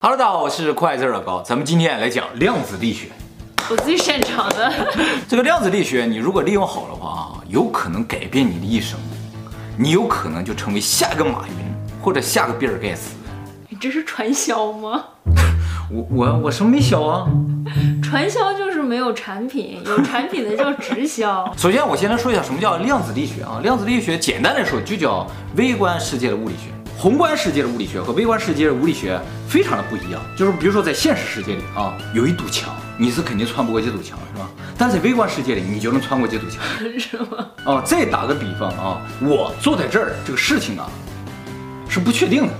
哈喽，大家好，我是快字老高，咱们今天来讲量子力学，我最擅长的。这个量子力学，你如果利用好的话啊，有可能改变你的一生，你有可能就成为下一个马云或者下个比尔盖茨。你这是传销吗？我我我什么没销啊？传销就是没有产品，有产品的叫直销。首先，我先来说一下什么叫量子力学啊？量子力学简单来说就叫微观世界的物理学。宏观世界的物理学和微观世界的物理学非常的不一样，就是比如说在现实世界里啊，有一堵墙，你是肯定穿不过这堵墙，是吧？但在微观世界里，你就能穿过这堵墙，是吗？哦，再打个比方啊，我坐在这儿，这个事情啊是不确定的，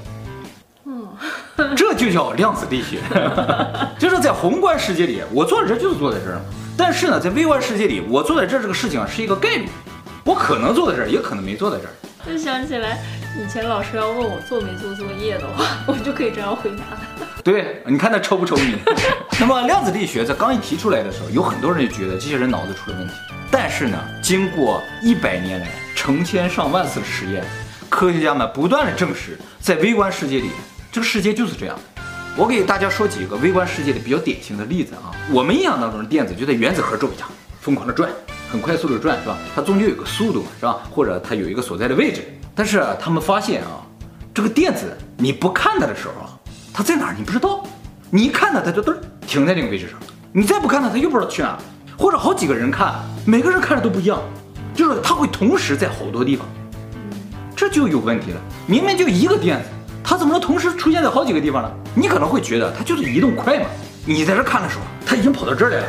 嗯，这就叫量子力学，就是在宏观世界里，我坐在这儿就是坐在这儿，但是呢，在微观世界里，我坐在这儿这个事情啊是一个概率，我可能坐在这儿，也可能没坐在这儿。就想起来，以前老师要问我做没做作业的话，我就可以这样回答他。对，你看他抽不抽你？那么量子力学在刚一提出来的时候，有很多人就觉得这些人脑子出了问题。但是呢，经过一百年来成千上万次的实验，科学家们不断的证实，在微观世界里，这个世界就是这样。我给大家说几个微观世界的比较典型的例子啊。我们印象当中的电子就在原子核周围啊疯狂的转。很快速的转是吧？它终究有个速度是吧？或者它有一个所在的位置。但是他们发现啊，这个电子你不看它的时候啊，它在哪儿你不知道。你一看它，它就噔停在那个位置上。你再不看它，它又不知道去哪。或者好几个人看，每个人看着都不一样，就是它会同时在好多地方。这就有问题了。明明就一个电子，它怎么能同时出现在好几个地方呢？你可能会觉得它就是移动快嘛。你在这看的时候，它已经跑到这儿来了。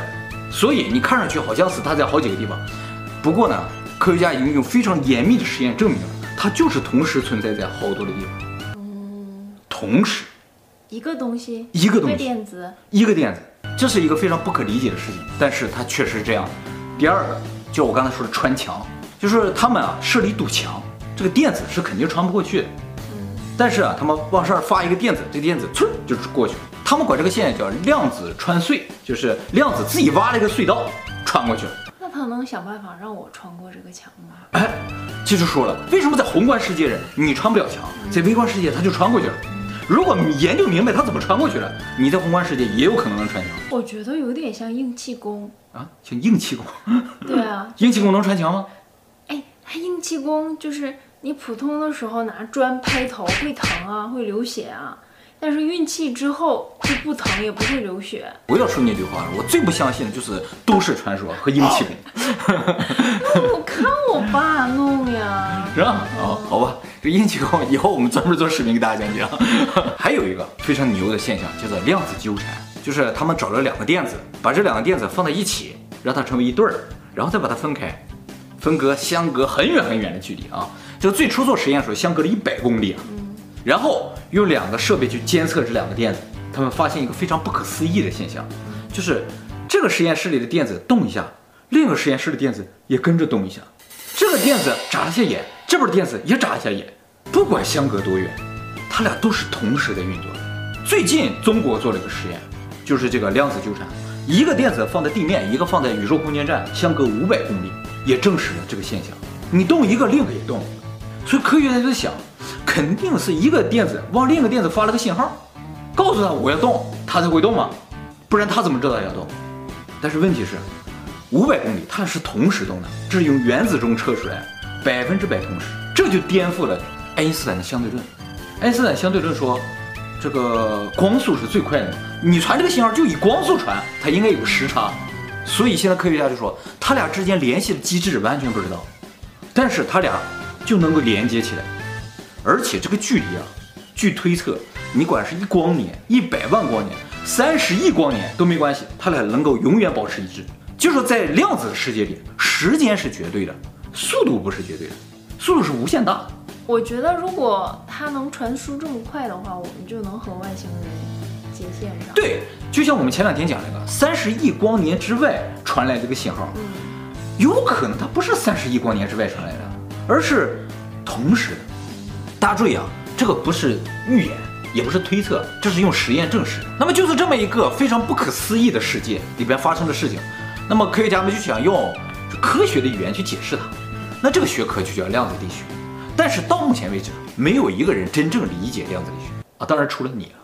所以你看上去好像是它在好几个地方，不过呢，科学家已经用非常严密的实验证明了，它就是同时存在在好多的地方。嗯，同时，一个东西，一个东西，一个电子，一个电子，这是一个非常不可理解的事情，但是它确实是这样。第二个，就我刚才说的穿墙，就是他们啊设了一堵墙，这个电子是肯定穿不过去的。嗯，但是啊，他们往上发一个电子，这个电子嗖就是过去了。他们管这个现象叫量子穿隧，就是量子自己挖了一个隧道穿过去了。能想办法让我穿过这个墙吗？哎，接着说了，为什么在宏观世界里你穿不了墙，在微观世界他就穿过去了？如果你研究明白他怎么穿过去了，你在宏观世界也有可能能穿墙。我觉得有点像硬气功啊，像硬气功。对啊，硬气功能穿墙吗？哎，他硬气功就是你普通的时候拿砖拍头会疼啊，会流血啊。但是运气之后就不疼也不会流血。我要说那句话了，我最不相信的就是都市传说和硬气功。我看我爸弄呀，是吧？哦，好吧，这硬气功以后我们专门做视频给大家讲讲。还有一个非常牛的现象叫做量子纠缠，就是他们找了两个电子，把这两个电子放在一起，让它成为一对儿，然后再把它分开，分隔相隔很远很远的距离啊。就最初做实验的时候相隔了一百公里啊。然后用两个设备去监测这两个电子，他们发现一个非常不可思议的现象，就是这个实验室里的电子动一下，另一个实验室的电子也跟着动一下。这个电子眨了下眼，这边的电子也眨一下眼，不管相隔多远，它俩都是同时在运作。最近中国做了一个实验，就是这个量子纠缠，一个电子放在地面，一个放在宇宙空间站，相隔五百公里，也证实了这个现象。你动一个，另一个也动，所以科学家就在想。肯定是一个电子往另一个电子发了个信号，告诉他我要动，他才会动嘛，不然他怎么知道要动？但是问题是，五百公里它是同时动的，这是用原子钟测出来，百分之百同时，这就颠覆了爱因斯坦的相对论。爱因斯坦相对论说，这个光速是最快的，你传这个信号就以光速传，它应该有时差，所以现在科学家就说，他俩之间联系的机制完全不知道，但是他俩就能够连接起来。而且这个距离啊，据推测，你管是一光年、一百万光年、三十亿光年都没关系，它俩能够永远保持一致。就是说在量子世界里，时间是绝对的，速度不是绝对的，速度是无限大。我觉得如果它能传输这么快的话，我们就能和外星人接线上。对，就像我们前两天讲那个三十亿光年之外传来这个信号，嗯，有可能它不是三十亿光年之外传来的，而是同时。大家注意啊，这个不是预言，也不是推测，这是用实验证实。那么就是这么一个非常不可思议的世界里边发生的事情，那么科学家们就想用科学的语言去解释它，那这个学科就叫量子力学。但是到目前为止，没有一个人真正理解量子力学啊，当然除了你了。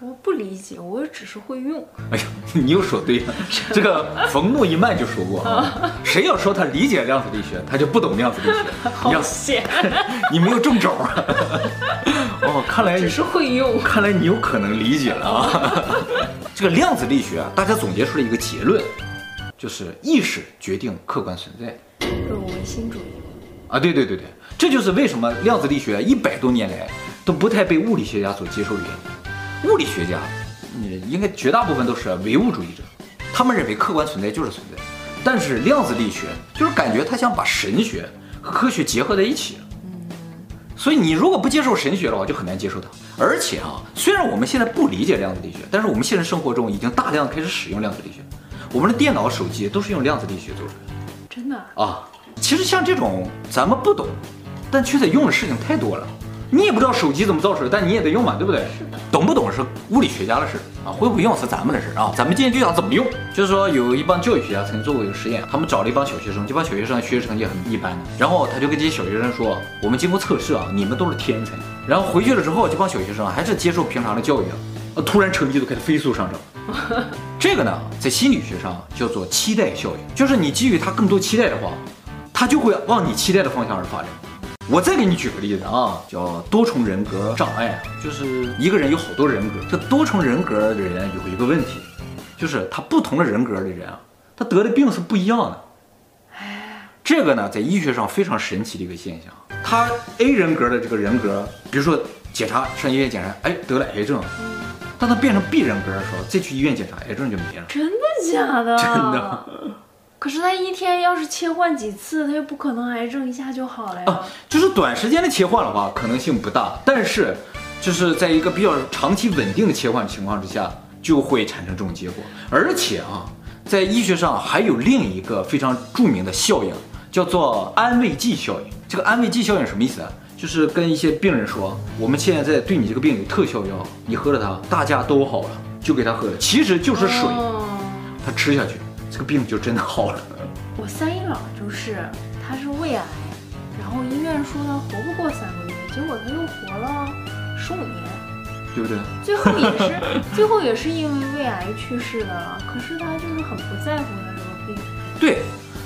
我不理解，我只是会用。哎呀，你又说对了。这个冯诺依曼就说过啊，谁要说他理解量子力学，他就不懂量子力学。好险，你没有中招啊！哦，看来只是会用。看来你有可能理解了啊。这个量子力学啊，大家总结出了一个结论，就是意识决定客观存在。这唯心主义啊，对对对对，这就是为什么量子力学一百多年来都不太被物理学家所接受的原因。物理学家，你应该绝大部分都是唯物主义者，他们认为客观存在就是存在。但是量子力学就是感觉他想把神学和科学结合在一起。所以你如果不接受神学的话，就很难接受它。而且啊，虽然我们现在不理解量子力学，但是我们现实生活中已经大量开始使用量子力学。我们的电脑、手机都是用量子力学做出来的。真的啊？其实像这种咱们不懂，但却在用的事情太多了。你也不知道手机怎么造出来，但你也得用嘛，对不对？是的。懂不懂是物理学家的事啊，会不会用是咱们的事啊。咱们今天就讲怎么用，就是说有一帮教育学家曾经做过一个实验，他们找了一帮小学生，这帮小学生学习成绩很一般的，然后他就跟这些小学生说，我们经过测试啊，你们都是天才。然后回去了之后，这帮小学生还是接受平常的教育啊，突然成绩都开始飞速上涨。这个呢，在心理学上叫做期待效应，就是你给予他更多期待的话，他就会往你期待的方向而发展。我再给你举个例子啊，叫多重人格障碍，就是一个人有好多人格。这多重人格的人有一个问题，就是他不同的人格的人啊，他得的病是不一样的。这个呢，在医学上非常神奇的一个现象。他 A 人格的这个人格，比如说检查上医院检查，哎，得了癌症。当他变成 B 人格的时候，再去医院检查，癌症就没了。真的假的？真的。可是他一天要是切换几次，他又不可能癌症一下就好了呀。啊，就是短时间的切换的话，可能性不大。但是，就是在一个比较长期稳定的切换情况之下，就会产生这种结果。而且啊，在医学上还有另一个非常著名的效应，叫做安慰剂效应。这个安慰剂效应什么意思啊？就是跟一些病人说，我们现在在对你这个病有特效药，你喝了它，大家都好了，就给他喝了，其实就是水，哦、他吃下去。这个病就真的好了。我三姨姥就是，她是胃癌，然后医院说她活不过三个月，结果她又活了十五年，对不对？最后也是，最后也是因为胃癌去世的了。可是她就是很不在乎她这个病。对，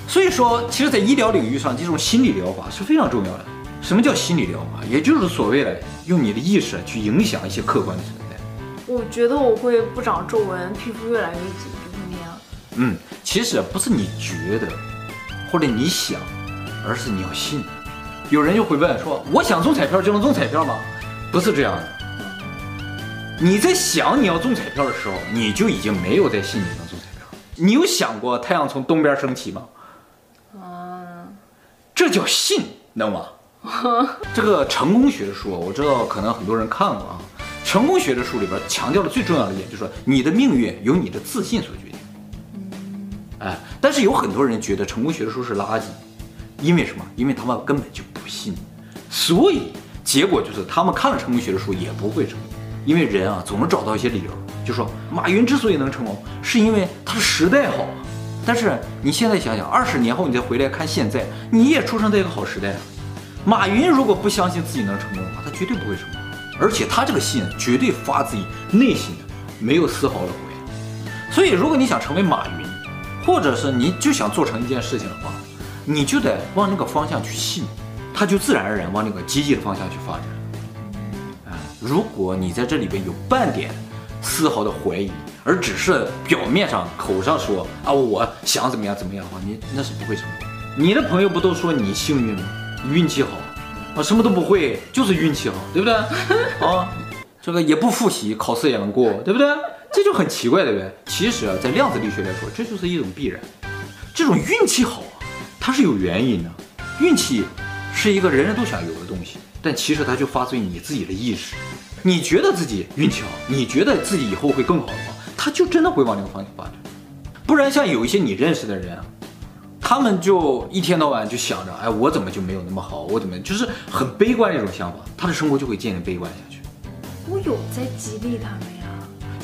所以说，其实，在医疗领域上，这种心理疗法是非常重要的。什么叫心理疗法？也就是所谓的用你的意识去影响一些客观的存在。我觉得我会不长皱纹，皮肤越来越紧，就会那样。嗯。其实不是你觉得，或者你想，而是你要信。有人就会问说：“我想中彩票就能中彩票吗？”不是这样的。你在想你要中彩票的时候，你就已经没有在信你能中彩票。你有想过太阳从东边升起吗？嗯，这叫信，能吗？这个成功学的书，我知道可能很多人看过啊。成功学的书里边强调的最重要的一点，就是说你的命运由你的自信所决定。但是有很多人觉得成功学的书是垃圾，因为什么？因为他们根本就不信，所以结果就是他们看了成功学的书也不会成功。因为人啊，总能找到一些理由，就说马云之所以能成功，是因为他的时代好。但是你现在想想，二十年后你再回来看现在，你也出生在一个好时代啊。马云如果不相信自己能成功的话，他绝对不会成功，而且他这个信绝对发自于内心的，没有丝毫的谎言。所以，如果你想成为马云，或者是你就想做成一件事情的话，你就得往那个方向去信，它就自然而然往那个积极的方向去发展。啊，如果你在这里边有半点丝毫的怀疑，而只是表面上口上说啊，我想怎么样怎么样的话，你那是不会成功。你的朋友不都说你幸运吗？运气好，啊，什么都不会就是运气好，对不对？啊，这个也不复习，考试也能过，对不对？这就很奇怪，对不对？其实啊，在量子力学来说，这就是一种必然。这种运气好啊，它是有原因的。运气是一个人人都想有的东西，但其实它就发自于你自己的意识。你觉得自己运气好，你觉得自己以后会更好的话，它就真的会往那个方向发展。不然，像有一些你认识的人啊，他们就一天到晚就想着，哎，我怎么就没有那么好？我怎么就是很悲观这种想法，他的生活就会渐渐悲观下去。我有在激励他们呀。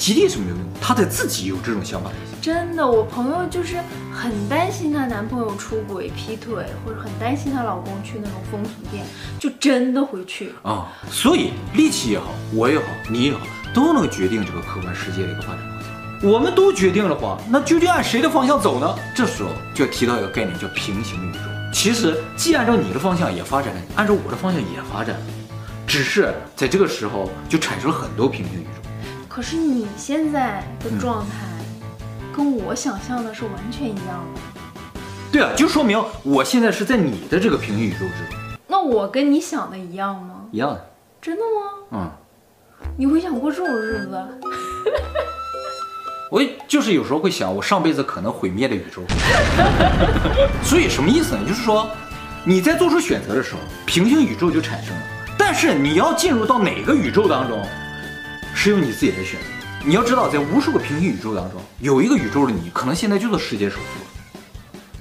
激励是没有用，她得自己有这种想法。真的，我朋友就是很担心她男朋友出轨、劈腿，或者很担心她老公去那种风俗店，就真的会去啊。所以力气也好，我也好，你也好，都能决定这个客观世界的一个发展方向。我们都决定了话，那究竟按谁的方向走呢？这时候就要提到一个概念，叫平行宇宙。其实既按照你的方向也发展了，按照我的方向也发展，只是在这个时候就产生了很多平行宇宙。可是你现在的状态，跟我想象的是完全一样的。对啊，就说明我现在是在你的这个平行宇宙之中。那我跟你想的一样吗？一样的。真的吗？嗯。你会想过这种日子？我就是有时候会想，我上辈子可能毁灭了宇宙。所以什么意思呢？就是说你在做出选择的时候，平行宇宙就产生了。但是你要进入到哪个宇宙当中，是由你自己来选择。你要知道，在无数个平行宇宙当中，有一个宇宙的你可能现在就是世界首富。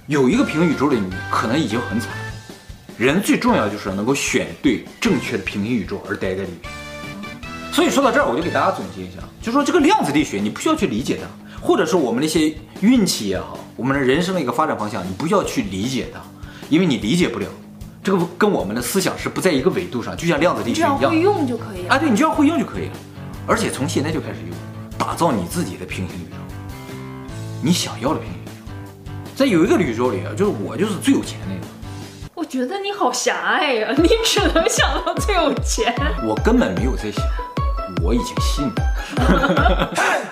有一个平行宇宙的，你可能已经很惨。人最重要的就是能够选对正确的平行宇宙而待在里面。所以说到这儿，我就给大家总结一下，就说这个量子力学，你不需要去理解它，或者说我们那些运气也好，我们的人生的一个发展方向，你不需要去理解它，因为你理解不了。这个跟我们的思想是不在一个维度上，就像量子力学一样。只要会用就可以了。啊，对，你只要会用就可以了。而且从现在就开始用，打造你自己的平行宇宙，你想要的平行宇宙。在有一个宇宙里啊，就是我就是最有钱那个。我觉得你好狭隘呀，你只能想到最有钱。我根本没有在想，我已经信了。